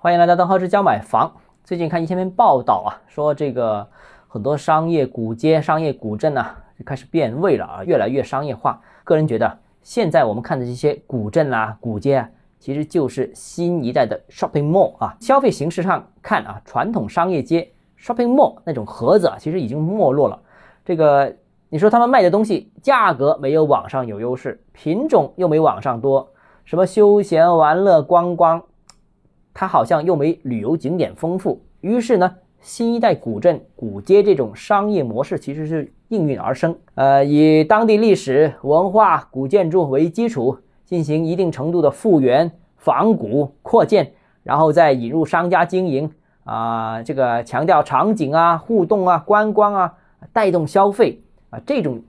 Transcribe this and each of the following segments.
欢迎来到邓浩之教买房。最近看一篇报道啊，说这个很多商业古街、商业古镇啊，就开始变味了啊，越来越商业化。个人觉得，现在我们看的这些古镇啦、古街啊，其实就是新一代的 shopping mall 啊。消费形式上看啊，传统商业街 shopping mall 那种盒子啊，其实已经没落了。这个你说他们卖的东西价格没有网上有优势，品种又没网上多，什么休闲玩乐观光。它好像又没旅游景点丰富，于是呢，新一代古镇、古街这种商业模式其实是应运而生。呃，以当地历史文化、古建筑为基础，进行一定程度的复原、仿古、扩建，然后再引入商家经营啊，这个强调场景啊、互动啊、观光啊，带动消费啊，这种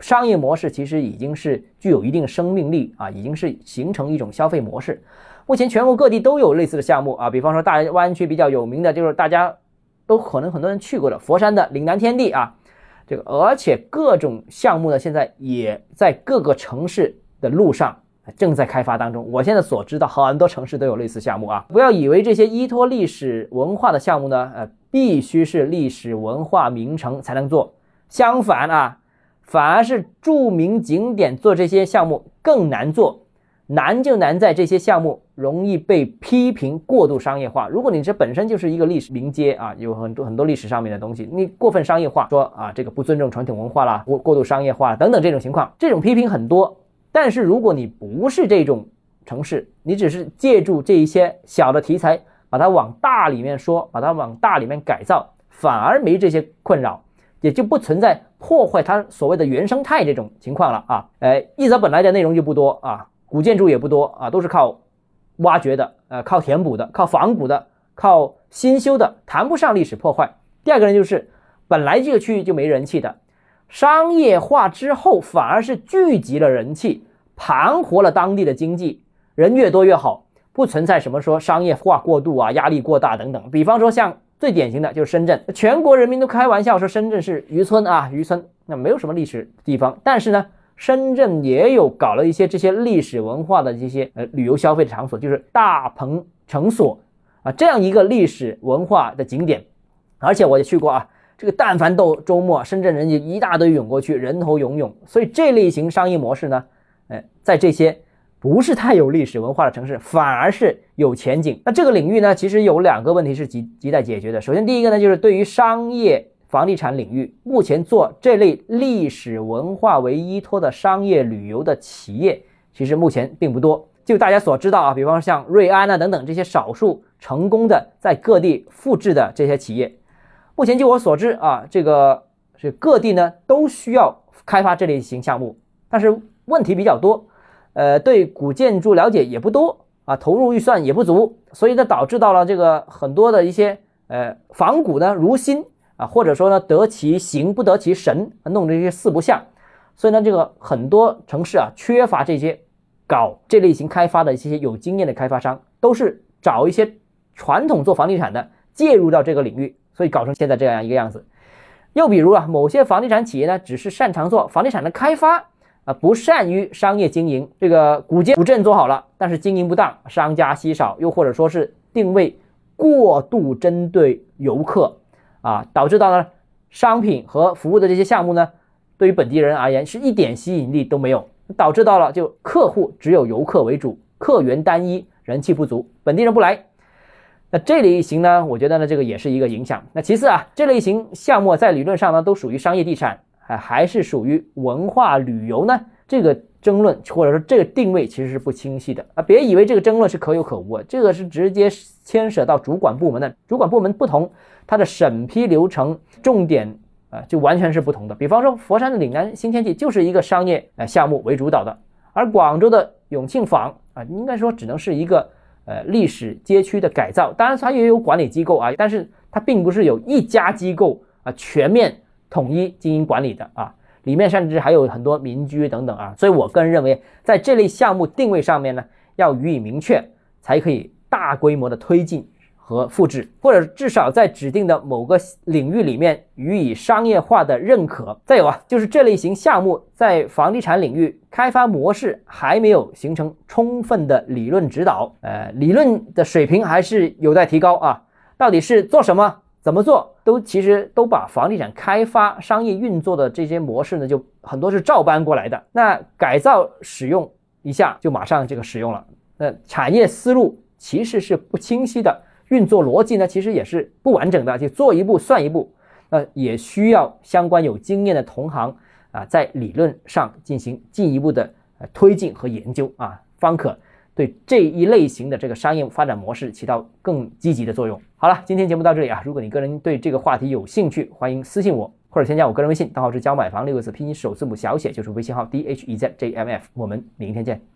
商业模式其实已经是具有一定生命力啊，已经是形成一种消费模式。目前全国各地都有类似的项目啊，比方说大湾区比较有名的就是大家都可能很多人去过的佛山的岭南天地啊，这个而且各种项目呢现在也在各个城市的路上正在开发当中。我现在所知道很多城市都有类似项目啊，不要以为这些依托历史文化的项目呢，呃，必须是历史文化名城才能做，相反啊，反而是著名景点做这些项目更难做。难就难在这些项目容易被批评过度商业化。如果你这本身就是一个历史名街啊，有很多很多历史上面的东西，你过分商业化，说啊这个不尊重传统文化啦，过过度商业化等等这种情况，这种批评很多。但是如果你不是这种城市，你只是借助这一些小的题材，把它往大里面说，把它往大里面改造，反而没这些困扰，也就不存在破坏它所谓的原生态这种情况了啊。哎，一则本来的内容就不多啊。古建筑也不多啊，都是靠挖掘的，呃，靠填补的，靠仿古的，靠新修的，谈不上历史破坏。第二个呢，就是本来这个区域就没人气的，商业化之后反而是聚集了人气，盘活了当地的经济，人越多越好，不存在什么说商业化过度啊，压力过大等等。比方说像最典型的就是深圳，全国人民都开玩笑说深圳是渔村啊，渔村那没有什么历史地方，但是呢。深圳也有搞了一些这些历史文化的这些呃旅游消费的场所，就是大鹏城所啊这样一个历史文化的景点，而且我也去过啊，这个但凡到周末，深圳人就一大堆涌过去，人头涌涌。所以这类型商业模式呢，哎，在这些不是太有历史文化的城市，反而是有前景。那这个领域呢，其实有两个问题是急急待解决的。首先，第一个呢，就是对于商业。房地产领域目前做这类历史文化为依托的商业旅游的企业，其实目前并不多。就大家所知道啊，比方说像瑞安啊等等这些少数成功的在各地复制的这些企业，目前就我所知啊，这个是各地呢都需要开发这类型项目，但是问题比较多，呃，对古建筑了解也不多啊，投入预算也不足，所以呢导致到了这个很多的一些呃仿古呢如新。啊，或者说呢，得其形不得其神，弄这些四不像，所以呢，这个很多城市啊，缺乏这些搞这类型开发的一些有经验的开发商，都是找一些传统做房地产的介入到这个领域，所以搞成现在这样一个样子。又比如啊，某些房地产企业呢，只是擅长做房地产的开发啊，不善于商业经营。这个古街古镇做好了，但是经营不当，商家稀少，又或者说是定位过度针对游客。啊，导致到呢，商品和服务的这些项目呢，对于本地人而言是一点吸引力都没有，导致到了就客户只有游客为主，客源单一，人气不足，本地人不来。那这类型呢，我觉得呢，这个也是一个影响。那其次啊，这类型项目在理论上呢，都属于商业地产，还还是属于文化旅游呢？这个争论或者说这个定位其实是不清晰的啊！别以为这个争论是可有可无，这个是直接牵涉到主管部门的，主管部门不同。它的审批流程重点啊，就完全是不同的。比方说，佛山的岭南新天地就是一个商业呃项目为主导的，而广州的永庆坊啊，应该说只能是一个呃历史街区的改造。当然，它也有管理机构啊，但是它并不是有一家机构啊全面统一经营管理的啊，里面甚至还有很多民居等等啊。所以我个人认为，在这类项目定位上面呢，要予以明确，才可以大规模的推进。和复制，或者至少在指定的某个领域里面予以商业化的认可。再有啊，就是这类型项目在房地产领域开发模式还没有形成充分的理论指导，呃，理论的水平还是有待提高啊。到底是做什么、怎么做，都其实都把房地产开发商业运作的这些模式呢，就很多是照搬过来的。那改造使用一下就马上这个使用了，那产业思路其实是不清晰的。运作逻辑呢，其实也是不完整的，就做一步算一步，那也需要相关有经验的同行啊，在理论上进行进一步的呃推进和研究啊，方可对这一类型的这个商业发展模式起到更积极的作用。好了，今天节目到这里啊，如果你个人对这个话题有兴趣，欢迎私信我或者添加我个人微信，账号是教买房六个字拼音首字母小写，就是微信号 d h e z j m f，我们明天见。